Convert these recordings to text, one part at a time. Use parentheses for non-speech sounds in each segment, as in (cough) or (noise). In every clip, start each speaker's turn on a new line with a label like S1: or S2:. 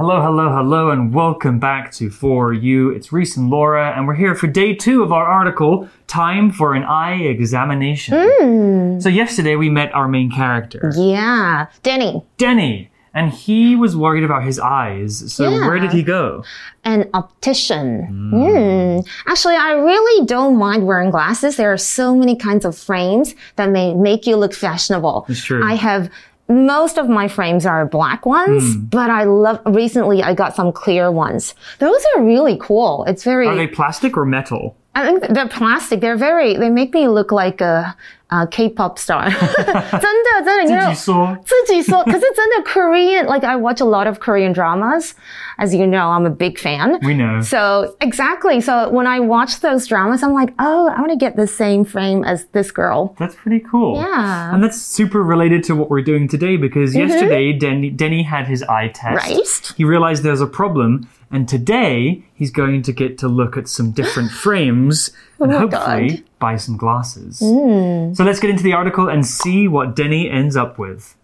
S1: Hello, hello, hello, and welcome back to For You. It's Reese and Laura, and we're here for day two of our article, Time for an Eye Examination. So, yesterday we met our main character,
S2: Yeah, Denny.
S1: Denny, and he was worried about his eyes. So,
S2: Yeah.
S1: where did he go?
S2: an optician. Hmm. Actually, I really don't mind wearing glasses. There are so many kinds of frames that may make you look fashionable.
S1: It's true.
S2: I have most of my frames are black ones,
S1: Hmm.
S2: but I love recently I got some clear ones. Those are really cool. It's very
S1: Are they plastic or metal?
S2: I think they're plastic. They're very they make me look like a, a K-pop star. 真的真的 you know,
S1: 自己说。
S2: 自己说，可是真的 (laughs) Korean, like I watch a lot of Korean dramas. As you know, I'm a big fan.
S1: We know.
S2: So exactly. So when I watch those dramas, I'm like, oh, I want to get the same frame as this girl.
S1: That's pretty cool.
S2: Yeah. Mm-hmm.
S1: And that's super related to what we're doing today because yesterday Denny, Denny had his eye test.
S2: Right.
S1: He realized there's a problem, and today he's going to get to look at some different (gasps) frames and
S2: Oh my
S1: hopefully
S2: God. Mm.
S1: buy some glasses. So let's get into the article and see what Denny ends up with.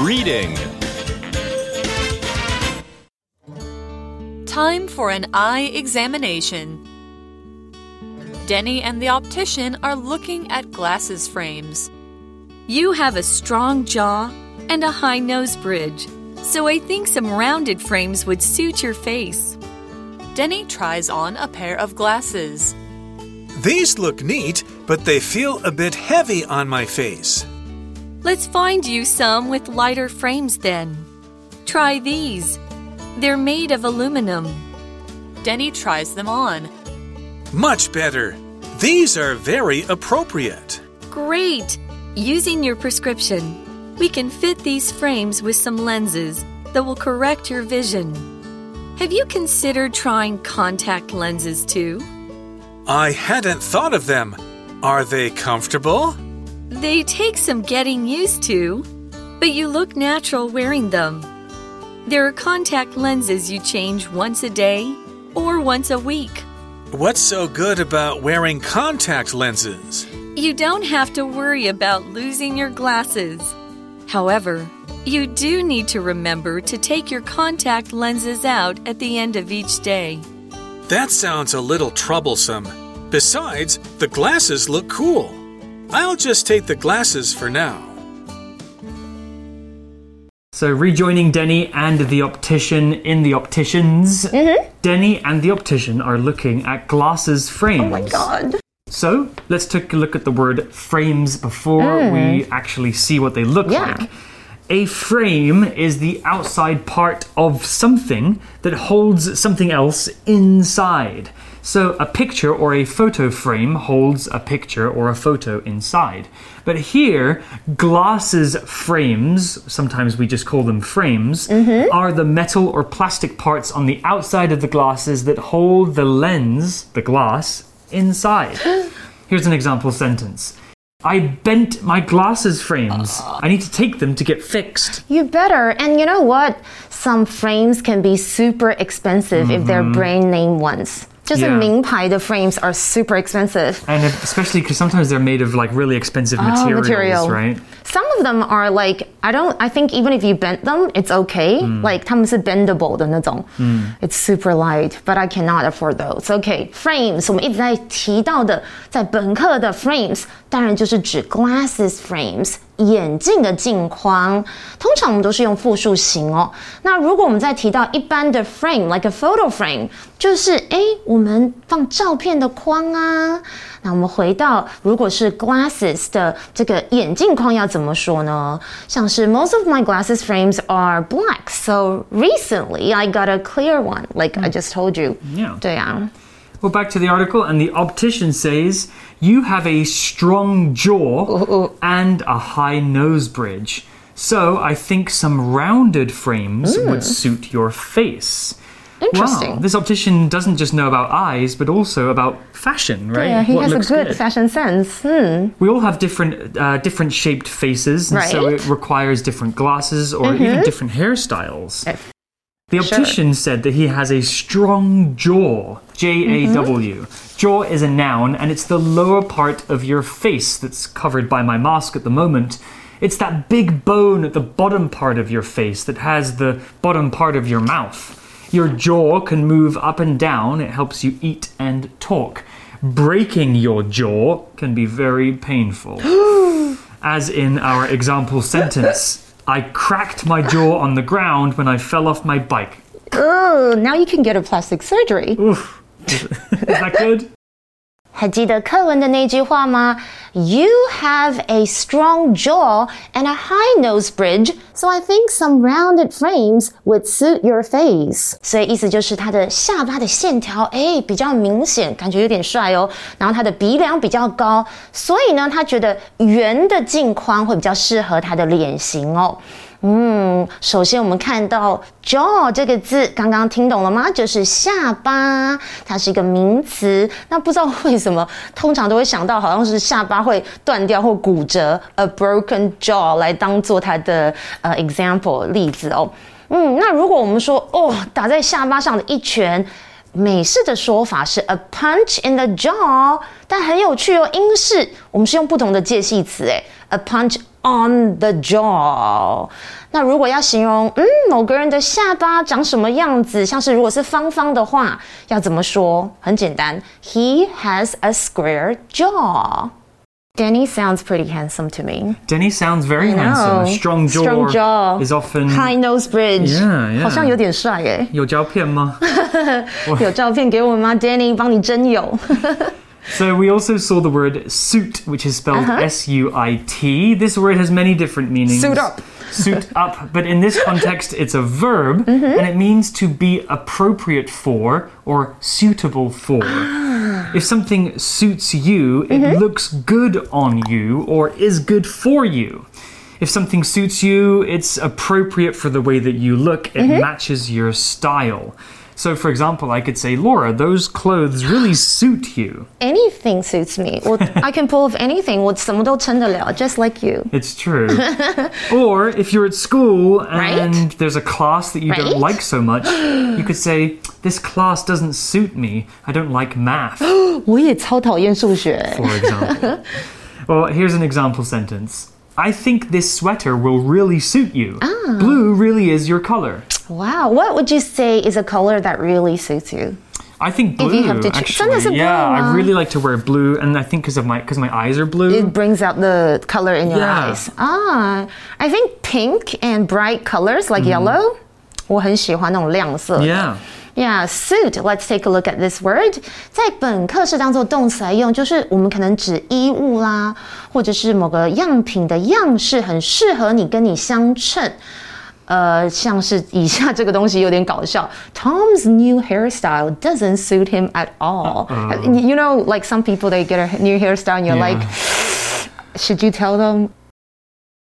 S3: Reading.
S4: Time for an eye examination. Denny and the optician are looking at glasses frames. You have a strong jaw and a high nose bridge, so I think some rounded frames would suit your face. Denny tries on a pair of glasses.
S5: These look neat, but they feel a bit heavy on my face.
S4: Let's find you some with lighter frames then. Try these. They're made of aluminum. Denny tries them on.
S5: Much better. These are very appropriate.
S4: Great! Using your prescription, we can fit these frames with some lenses that will correct your vision. Have you considered trying contact lenses too?
S5: I hadn't thought of them. Are they comfortable?
S4: They take some getting used to, but you look natural wearing them. There are contact lenses you change once a day or once a week.
S5: What's so good about wearing contact lenses?
S4: You don't have to worry about losing your glasses. However, you do need to remember to take your contact lenses out at the end of each day.
S5: That sounds a little troublesome. Besides, the glasses look cool. I'll just take the glasses for now.
S1: So, rejoining Denny and the optician in the opticians,
S2: Mm-hmm.
S1: Denny and the optician are looking at glasses frames.
S2: Oh my god.
S1: So let's take a look at the word frames before we actually see what they look
S2: Mm. Yeah.
S1: like. A frame is the outside part of something that holds something else inside. So a picture or a photo frame holds a picture or a photo inside. But here, glasses frames, sometimes we just call them frames,
S2: Mm-hmm.
S1: are the metal or plastic parts on the outside of the glasses that hold the lens, the glass, inside. Here's an example sentence. I bent my glasses frames. I need to take them to get fixed.
S2: You better. And you know what? Some frames can be super expensive if they're mm-hmm. brand name ones Just
S1: Mm-hmm. Yeah.
S2: a 名牌的 frames are super expensive.
S1: And if, especially because sometimes they're made of like really expensive materials,
S2: Oh, material.
S1: right?
S2: Some of them are like I don't. I think even if you bend them, it's okay. Like 他们是 bendable 的那种。It's super light, but I cannot afford those. Okay, frames 我们一直在提到的，在本课的 frames 当然就是指 glasses frames 眼镜的镜框。通常我们都是用复数形哦。那如果我们再提到一般的 frame，like a photo frame，就是诶，我们放照片的框啊。那我们回到，如果是 glasses 的这个眼镜框要怎么说呢？像是 most of my glasses frames are black, so recently I got a clear one, like I just told you.
S1: Yeah.
S2: 对啊，
S1: Well, back to the article, and the optician says, You have a strong jaw and a high nose bridge. So I think some rounded frames would suit your face.
S2: Interesting.
S1: Wow, this optician doesn't just know about eyes, but also about fashion, right?
S2: Yeah, he
S1: What
S2: has a
S1: looks
S2: good, fashion sense. Hmm.
S1: We all have different, uh, different shaped faces, and so it requires different glasses or even different hairstyles. The
S2: Sure.
S1: optician said that he has a strong jaw. J A W. Mm-hmm. Jaw is a noun, and it's the lower part of your face that's covered by my mask at the moment. It's that big bone at the bottom part of your face that has the bottom part of your mouth. Your jaw can move up and down, it helps you eat and talk. Breaking your jaw can be very painful. (gasps) As in our example sentence I cracked my jaw on the ground when I fell off my bike.
S2: Oh, now you can get a plastic surgery.
S1: Oof. Is that good?
S2: 还记得课文的那句话吗？You have a strong jaw and a high nose bridge, so I think some rounded frames would suit your face. 所以意思就是他的下巴的线条哎比较明显，感觉有点帅哦。然后他的鼻梁比较高，所以呢，他觉得圆的镜框会比较适合他的脸型哦。嗯，首先我们看到 jaw 这个字，刚刚听懂了吗？就是下巴，它是一个名词。那不知道为什么，通常都会想到好像是下巴会断掉或骨折，a broken jaw 来当做它的呃 example 例子哦。嗯，那如果我们说哦，打在下巴上的一拳。美式的说法是 a punch in the jaw，但很有趣哦。英式我们是用不同的介系词，诶 a punch on the jaw。那如果要形容嗯某个人的下巴长什么样子，像是如果是方方的话，要怎么说？很简单，He has a square jaw。Danny sounds pretty handsome to me.
S1: Danny sounds very handsome. Strong jaw,
S2: Strong jaw.
S1: is often.
S2: High nose bridge.
S1: Yeah, yeah.
S2: 好像有点帅诶。
S1: 有照片吗？
S2: 有照片给我们吗？Danny 帮你真有。
S1: So we also saw the word suit, which is spelled S-U-I-T. This word has many different meanings.
S2: Uh-huh. Suit up.
S1: Suit up, but in this context, it's a verb,
S2: Mm-hmm.
S1: and it means to be appropriate for or suitable for.
S2: Ah.
S1: If something suits you, it
S2: Mm-hmm.
S1: looks good on you or is good for you. If something suits you, it's appropriate for the way that you look. It
S2: Mm-hmm.
S1: matches your style. So, for example, I could say, Laura, those clothes really suit you.
S2: Anything suits me. (laughs) 我 I can pull off anything. 我什么都撑得了，just like you.
S1: It's true. (laughs) or if you're at school and
S2: Right?
S1: there's a class that you
S2: Right?
S1: don't like so much, (gasps) you could say, This class doesn't suit me. I don't like math, (gasps)
S2: 我也超讨厌数学。
S1: for example. (laughs) well, here's an example sentence. I think this sweater will really suit you.
S2: Ah.
S1: Blue really is your color.
S2: Wow, what would you say is a color that really suits you?
S1: I think blue.
S2: If you have to choose- 真的是
S1: actually.
S2: blue
S1: yeah, I
S2: 吗？
S1: really like to wear blue, and I think because of my because my eyes are blue.
S2: It brings out the color in your
S1: Yeah.
S2: eyes. Ah, I think pink and bright colors like yellow. 我很喜欢那种亮色的。
S1: yeah.
S2: Yeah, suit. Let's take a look at this word. 在本课是当做动词来用，就是我们可能指衣物啦，或者是某个样品的样式很适合你，跟你相称。 呃，像是以下这个东西有点搞笑。Tom's new hairstyle doesn't suit him at all. You know, like some people they get a new hairstyle and you're
S1: Yeah.
S2: like, should you tell them?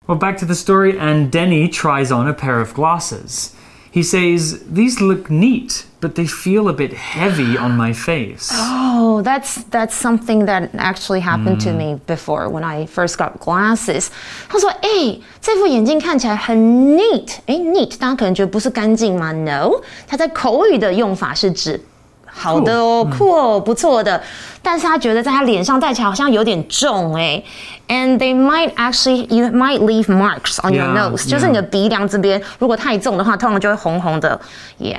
S1: Well, back to the story, and Denny tries on a pair of glasses. He says, These look neat, but they feel a bit heavy on my face.
S2: Oh, that's that's something that actually happened to me before when I first got glasses. 他说：“哎、这副眼镜看起来很 neat。哎，neat，大家可能觉得不是干净吗？No，它在口语的用法是指 好的哦，酷哦，不错的。但是他觉得在他脸上戴起来好像有点重哎。And they might actually, you might leave marks on your
S1: Yeah,
S2: nose，、就是你的
S1: yeah.
S2: 鼻梁这边，如果太重的话，通常就会红红的。Yeah。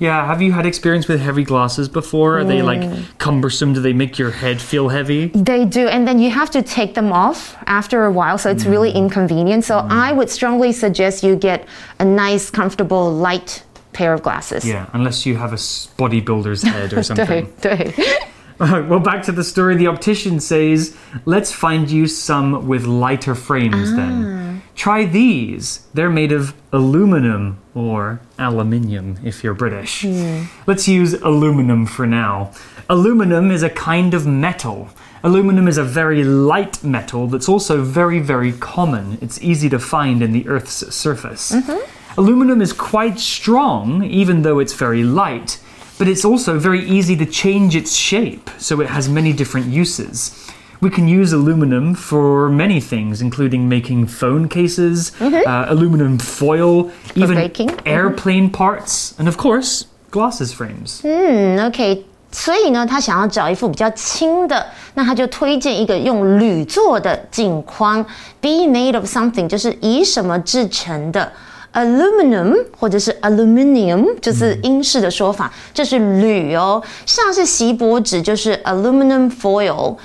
S1: Yeah, have you had experience with heavy glasses before? Are they like cumbersome? Do they make your head feel heavy?
S2: They do, and then you have to take them off after a while, so it's really inconvenient. So I would strongly suggest you get a nice, comfortable, light pair of glasses.
S1: Yeah, unless you have a bodybuilder's head or (laughs) something.
S2: 对对 (laughs)
S1: well, back to the story. The optician says, let's find you some with lighter frames then. Ah. Try these. They're made of aluminum or aluminium if you're British. Hmm. Let's use aluminum for now. Aluminum is a kind of metal. Aluminum is a very light metal that's also very, very common. It's easy to find in the Earth's surface. Mm-hmm. Aluminum is quite strong, even though it's very light but it's also very easy to change its shape, so it has many different uses. We can use aluminum for many things, including making phone cases, uh, aluminum foil, even
S2: baking. Mhm.
S1: airplane parts, and of course, glasses frames.
S2: Hmm, OK， 所以呢，他想要找一副比较轻的，那他就推荐一个用铝做的镜框，be made of something，就是以什么制成的 ，aluminum 或者是 aluminium，就是英式的说法，这是铝哦，像是锡箔纸就是 aluminum foil。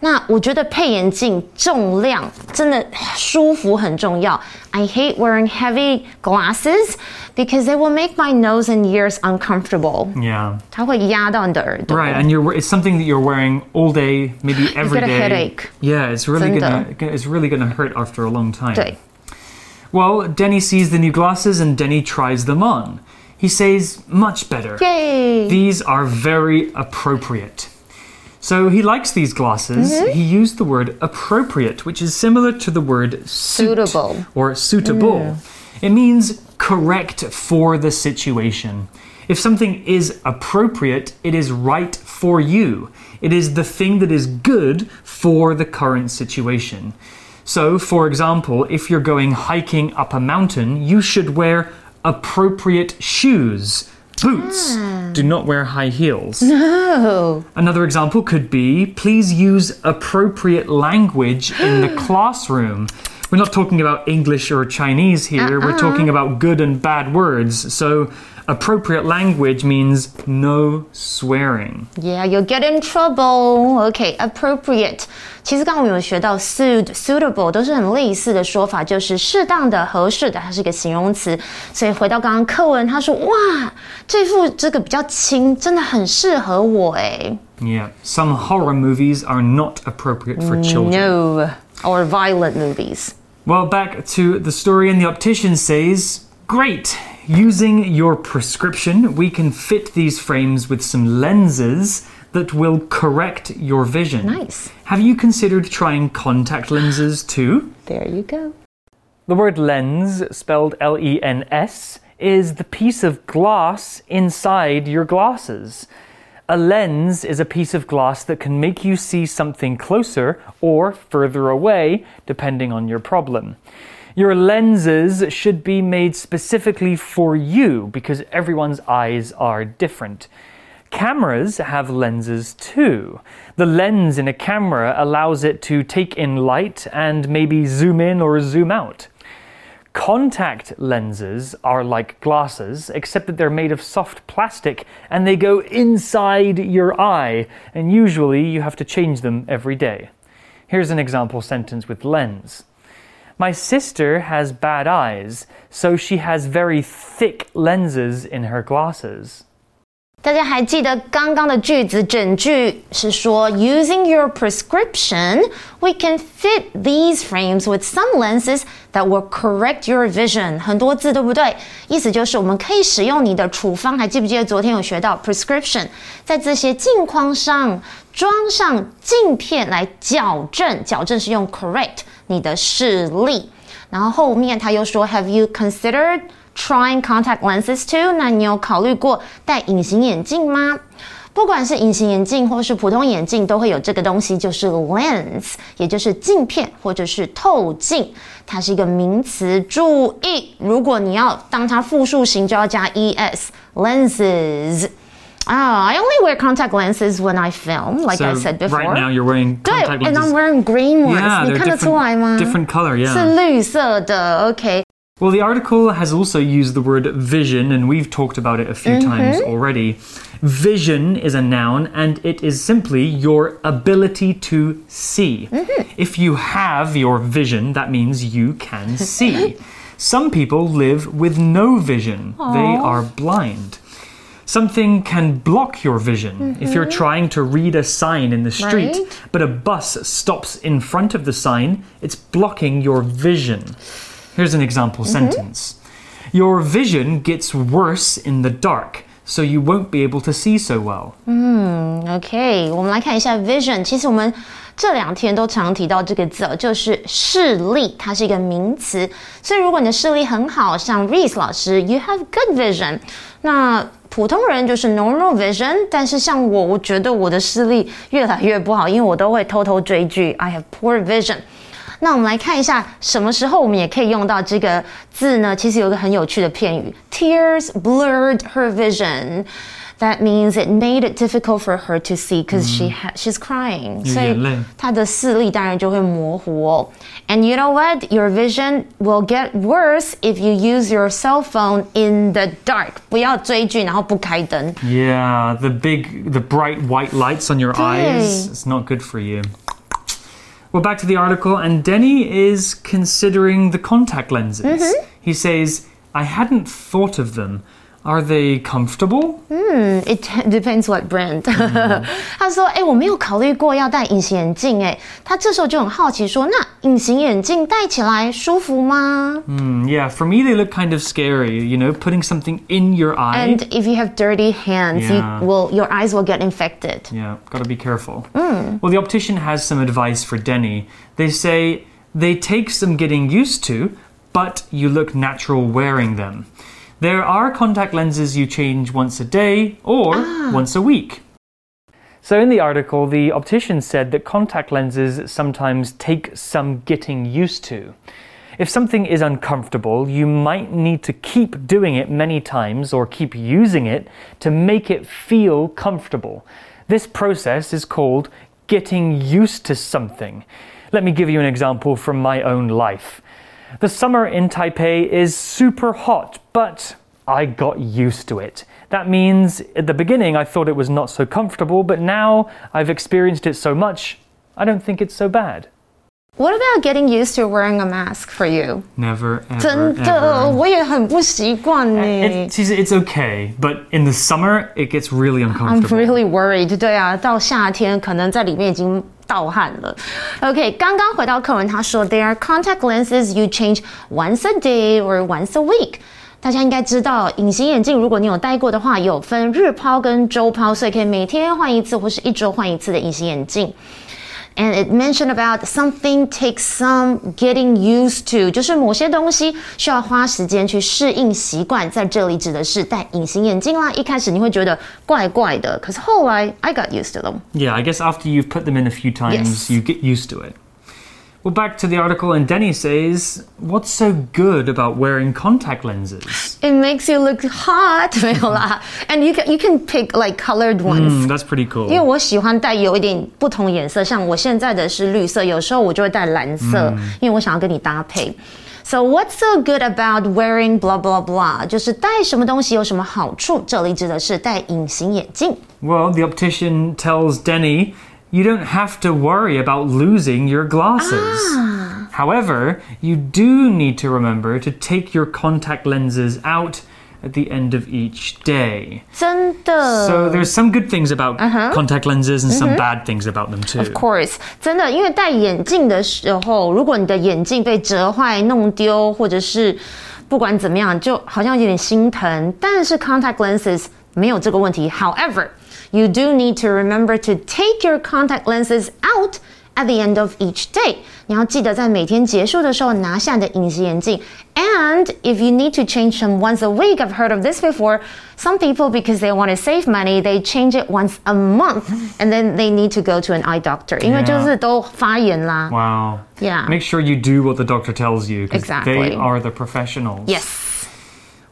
S2: 那我觉得配眼镜重量真的舒服很重要。I hate wearing heavy glasses because they will make my nose and ears uncomfortable.
S1: Yeah.
S2: 它会压到你的耳朵。
S1: Right, and you're it's something that you're wearing all day, maybe every
S2: get a
S1: day.
S2: headache.
S1: Yeah, it's really
S2: 真的。
S1: gonna it's really gonna hurt after a long time.
S2: 对，
S1: Well, Denny sees the new glasses and Denny tries them on. He says, much better.
S2: 耶
S1: These are very appropriate. So he likes these glasses.
S2: Mm-hmm.
S1: He used the word appropriate, which is similar to the word suit
S2: Suitable.
S1: or suitable. It means correct for the situation. If something is appropriate, it is right for you. It is the thing that is good for the current situation. So, for example, if you're going hiking up a mountain, you should wear appropriate shoes, boots. Ah. Do not wear high heels.
S2: Oh,
S1: Another example could be please use appropriate language in the (gasps) classroom. We're not talking about English or Chinese here, we're uh-uh. talking about good and bad words. So, appropriate language means no swearing.
S2: yeah, you'll get in trouble. Okay, appropriate. 其实刚刚我们有学到 suit、suitable 都是很类似的说法，就是适当的、合适的，它是一个形容词。所以回到刚刚课文，他说：“哇，这副这个比较轻，真的很适合我哎。
S1: Yeah, some horror movies are not appropriate for children.
S2: No, or violent movies.
S1: Well, back to the story, and the optician says, Great! Using your prescription, we can fit these frames with some lenses that will correct your vision.
S2: Nice.
S1: Have you considered trying contact lenses (gasps) too?
S2: There you go.
S1: The word lens, spelled L E N S, is the piece of glass inside your glasses. A lens is a piece of glass that can make you see something closer or further away, depending on your problem. Your lenses should be made specifically for you because everyone's eyes are different. Cameras have lenses too. The lens in a camera allows it to take in light and maybe zoom in or zoom out. Contact lenses are like glasses, except that they're made of soft plastic and they go inside your eye, and usually you have to change them every day. Here's an example sentence with lens. My sister has bad eyes, so she has very thick lenses in her glasses.
S2: 大家还记得刚刚的句子，整句是说，Using your prescription, we can fit these frames with some lenses that will correct your vision。很多字对不对？意思就是我们可以使用你的处方。还记不记得昨天有学到 prescription，在这些镜框上装上镜片来矫正，矫正是用 correct 你的视力。然后后面他又说，Have you considered trying contact lenses too？那你有考虑过戴隐形眼镜吗？不管是隐形眼镜或是普通眼镜，都会有这个东西，就是 lens，也就是镜片或者是透镜，它是一个名词。注意，如果你要当它复数型，就要加 es，lenses。啊、i only wear contact lenses when I film, like I
S1: So
S2: said before.
S1: right now you're wearing
S2: 对
S1: contact
S2: ，and
S1: lenses.
S2: I'm wearing green ones.
S1: Yeah,
S2: 你
S1: they're
S2: 看得出来吗
S1: different, different color,
S2: 是
S1: yeah.
S2: 绿色的，OK。
S1: Well, the article has also used the word vision, and we've talked about it a few times already. Vision is a noun, and it is simply your ability to see. If you have your vision, that means you can see. (laughs) Some people live with no vision, they are blind. Something can block your vision. If you're trying to read a sign in the street,
S2: Right.
S1: but a bus stops in front of the sign, it's blocking your vision. Here's an example sentence Your vision gets worse in the dark, so you won't be able to see so well.
S2: OK，我们来看一下 vision。其实我们这两天都常提到这个字哦，就是视力，它是一个名词。所以如果你的视力很好，像 Reese 老师，you have good vision。那 普通人就是 normal vision，但是像我，我觉得我的视力越来越不好，因为我都会偷偷追剧，I have poor vision。那我们来看一下，什么时候我们也可以用到这个字呢？其实有一个很有趣的片语，Tears blurred her vision。that means it made it difficult for her to see because she ha she's crying.
S1: 有
S2: 所以
S1: 眼泪。
S2: 她的视力当然就会模糊哦。And you know what? Your vision will get worse if you use your cell phone in the dark. 不要追剧，然后不开灯。
S1: Yeah, the big, the bright white lights on your eyes. It's not good for you. Well, back to the article, and Denny is considering the contact lenses. He says, I hadn't thought of them. Are they comfortable?
S2: It (laughs) depends what brand 。他说：“哎、我没有考虑过要戴隐形眼镜。”哎，他这时候就很好奇说：“那隐形眼镜戴起来舒服吗
S1: Mm, yeah, (laughs) for me, they look kind of scary. You know, putting something in your eye.
S2: ？And if you have dirty hands,
S1: Yeah.
S2: you will your eyes will get infected.
S1: Yeah, gotta be careful. Well, the optician has some advice for Denny. They say they take some getting used to, but you look natural wearing them. There are contact lenses you change once a day or ah. once a week. So, in the article, the optician said that contact lenses sometimes take some getting used to. If something is uncomfortable, you might need to keep doing it many times or keep using it to make it feel comfortable. This process is called getting used to something. Let me give you an example from my own life. The summer in Taipei is super hot, but I got used to it. That means at the beginning I thought it was not so comfortable, but now I've experienced it so much, I don't think it's so bad.
S2: What about getting used to wearing a mask for you?
S1: Never, ever,
S2: 真的，
S1: ever.
S2: 我也很不习惯呢。
S1: It, it's, it's okay, but in the summer it gets really
S2: I'm
S1: uncomfortable.
S2: really worried. 对啊，到夏天可能在里面已经盗汗了。OK，刚刚回到课文，他说 There are contact lenses you change once a day or once a week。大家应该知道，隐形眼镜如果你有戴过的话，有分日抛跟周抛，所以可以每天换一次或是一周换一次的隐形眼镜。 And it mentioned about something takes some getting used to，就是某些东西需要花时间去适应习惯。在这里指的是戴隐形眼镜啦。一开始你会觉得怪怪的，可是后来 I got used to them。
S1: Yeah, I guess after you've put them in a few times,
S2: Yes.
S1: you get used to it. Well, back to the article, and Denny says, What's so good about wearing contact lenses?
S2: It makes you look hot，(laughs) 没有啦。And you can you can pick like colored ones、
S1: Mm, that's pretty cool.
S2: 因为我喜欢戴有一点不同颜色，像我现在的是绿色，有时候我就会戴蓝色，因为我想要跟你搭配。So what's so good about wearing blah blah blah？就是戴什么东西有什么好处？这里指的是戴隐形眼镜。
S1: Well, the optician tells Denny, You don't have to worry about losing your glasses. However, you do need to remember to take your contact lenses out at the end of each day.
S2: 真的
S1: So there's some good things about contact lenses and some bad things about them too.
S2: Of course，真的，因为戴眼镜的时候，如果你的眼镜被折坏、弄丢，或者是不管怎么样，就好像有点心疼。但是 contact lenses 没有这个问题。However, you do need to remember to take your contact lenses out at the end of each day. 你要记得在每天结束的时候拿下你的隐形眼镜。And if you need to change them once a week, I've heard of this before. Some people, because they want to save money, they change it once a month, and then they need to go to an eye doctor. 因为就是都发炎啦。
S1: Wow.
S2: Yeah.
S1: Make sure you do what the doctor tells you because
S2: Exactly.
S1: they are the professionals.
S2: Yes.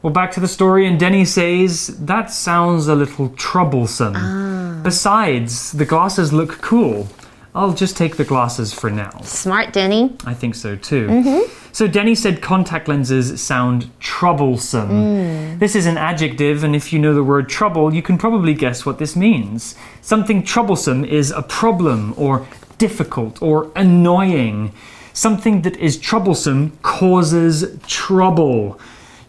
S1: Well, back to the story, and Denny says, That sounds a little troublesome. Ah. Besides, the glasses look cool. I'll just take the glasses for now.
S2: Smart, Denny.
S1: I think so too. Mm-hmm. So Denny said contact lenses sound troublesome. Hmm. This is an adjective, and if you know the word trouble, you can probably guess what this means. Something troublesome is a problem, or difficult, or annoying. Something that is troublesome causes trouble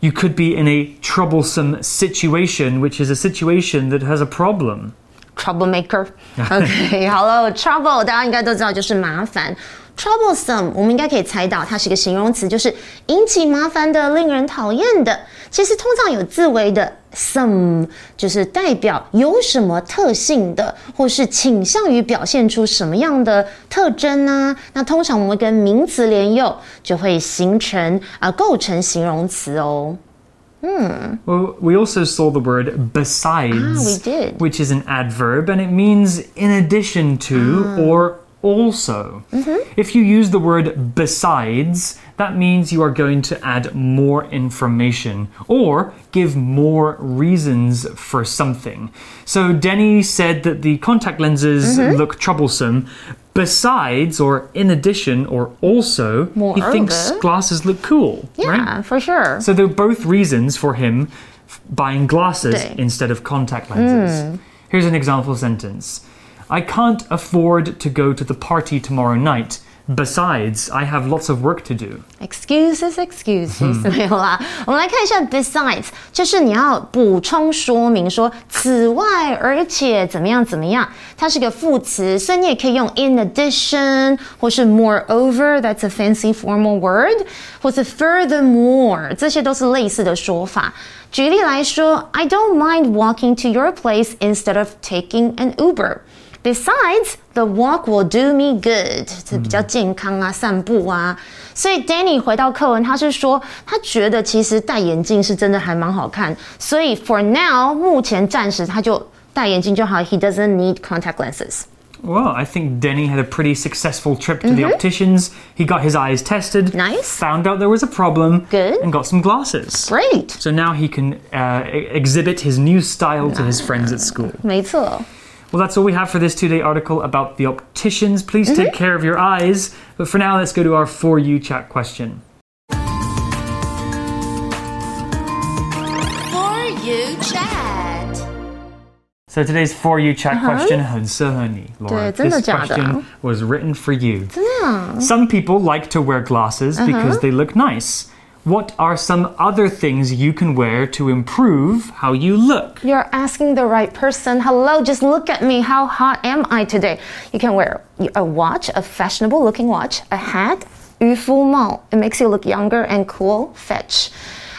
S1: You could be in a troublesome situation, which is a situation that has a problem.
S2: troublemaker。OK，(laughs) 好了，trouble 大家应该都知道就是麻烦。 troublesome 我们应该可以猜到，它是一个形容词，就是引起麻烦的、令人讨厌的。其实通常有字尾的 some，就是代表有什么特性的，或是倾向于表现出什么样的特征呢、那通常我们会跟名词连用，就会形成啊、呃构成形容词哦。
S1: Well, we also saw the word besides,
S2: Ah, we did.
S1: which is an adverb, and it means in addition to
S2: Ah.
S1: or also. If you use the word besides, that means you are going to add more information or give more reasons for something. So Denny said that the contact lenses look troublesome. Besides, or in addition, or also, he thinks glasses look cool. right?
S2: Yeah, for sure.
S1: So they're both reasons for him buying glasses instead of contact lenses. Here's an example sentence I can't afford to go to the party tomorrow night. Besides, I have lots of work to do.
S2: Excuses, excuses，、没有啦。我们来看一下，besides，就是你要补充说明说，此外，而且怎么样怎么样，它是个副词，所以你也可以用 in (laughs) addition，或是 moreover，that's a fancy formal word，或是 furthermore，这些都是类似的说法。举例来说，I don't mind walking to your place instead of taking an Uber。 Besides, the walk will do me good，这比较健康啊，散步啊。所以 Danny 回到课文，他是说他觉得其实戴眼镜是真的还蛮好看，所以 for now 目前暂时他就戴眼镜就好，he doesn't need contact lenses。
S1: Well, I think Denny had a pretty successful trip to the opticians. He got his eyes tested,
S2: Nice.
S1: found out there was a problem,
S2: Good.
S1: and got some glasses.
S2: Great，
S1: So now he can uh, e- exhibit his new style to his friends at school.
S2: 没错。
S1: Well, that's all we have for this two day article about the opticians. Please take care of your eyes. But for now, let's go to our For You chat question.
S4: For you chat.
S1: So today's For You chat question 很适合你, Laura.
S2: 对，真的
S1: This
S2: 假的？
S1: question was written for you. Some people like to wear glasses because they look nice. What are some other things you can wear to improve how you look?
S2: You're asking the right person. Hello, just look at me. How hot am I today? You can wear a watch, a fashionable looking watch, a hat, 渔夫帽. It makes you look younger and cool. Fetch.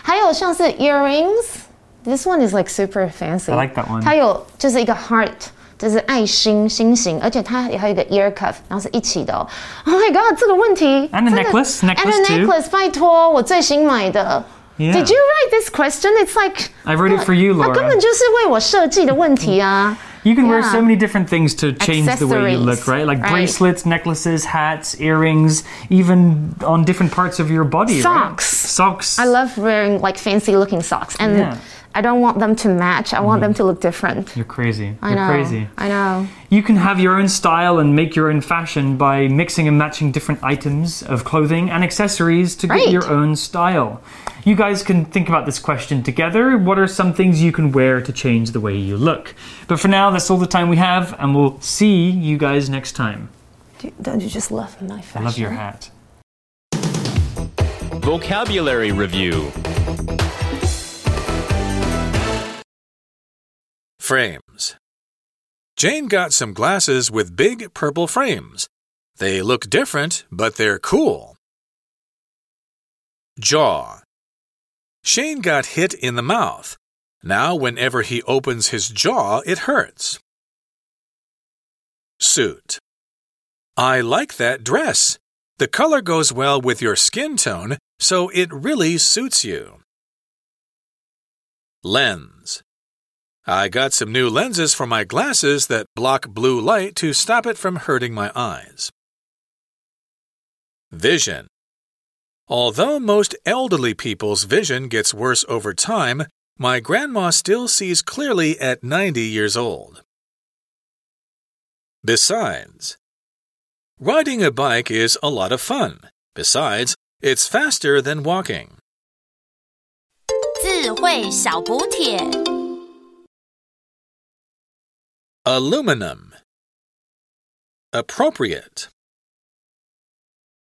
S2: 还有像是 earrings. This one is like super fancy.
S1: I like that one.
S2: 它有就是一个 heart. 就是爱心心形，而且它也还有一个 ear cuff，然后是一起的哦。Oh my god，这个问题
S1: And a
S2: 真的
S1: necklace,
S2: and
S1: necklace
S2: a
S1: too.
S2: necklace，拜托，我最新买的。
S1: Yeah.
S2: Did you write this question? It's like
S1: I wrote it for you,
S2: 它
S1: Laura.
S2: 根本就是为我设计的问题啊。
S1: You can wear
S2: Yeah.
S1: so many different things to change the way you
S2: Accessories,
S1: look, right? Like
S2: right.
S1: bracelets, necklaces, hats, earrings, even on different parts of your body. right?
S2: Socks.
S1: Socks.
S2: I love wearing like fancy looking socks, and
S1: Yeah.
S2: I don't want them to match. I want mm-hmm. them to look different.
S1: You're crazy.
S2: I
S1: You're
S2: know.
S1: crazy.
S2: I know.
S1: You can have your own style and make your own fashion by mixing and matching different items of clothing and accessories to
S2: Right.
S1: get your own style. You guys can think about this question together. What are some things you can wear to change the way you look? But for now, that's all the time we have, and we'll see you guys next time.
S2: Don't you just love my fashion?
S1: I love your hat.
S3: Vocabulary Review
S5: Frames. Jane got some glasses with big purple frames. They look different, but they're cool. Jaw. Shane got hit in the mouth. Now, whenever he opens his jaw, it hurts. Suit. I like that dress. The color goes well with your skin tone, so it really suits you. Lens. I got some new lenses for my glasses that block blue light to stop it from hurting my eyes. Vision. Although most elderly people's vision gets worse over time, my grandma still sees clearly at 90 years old. Besides, riding a bike is a lot of fun. Besides, it's faster than walking.
S4: 智慧小补帖。
S5: Aluminum. Appropriate.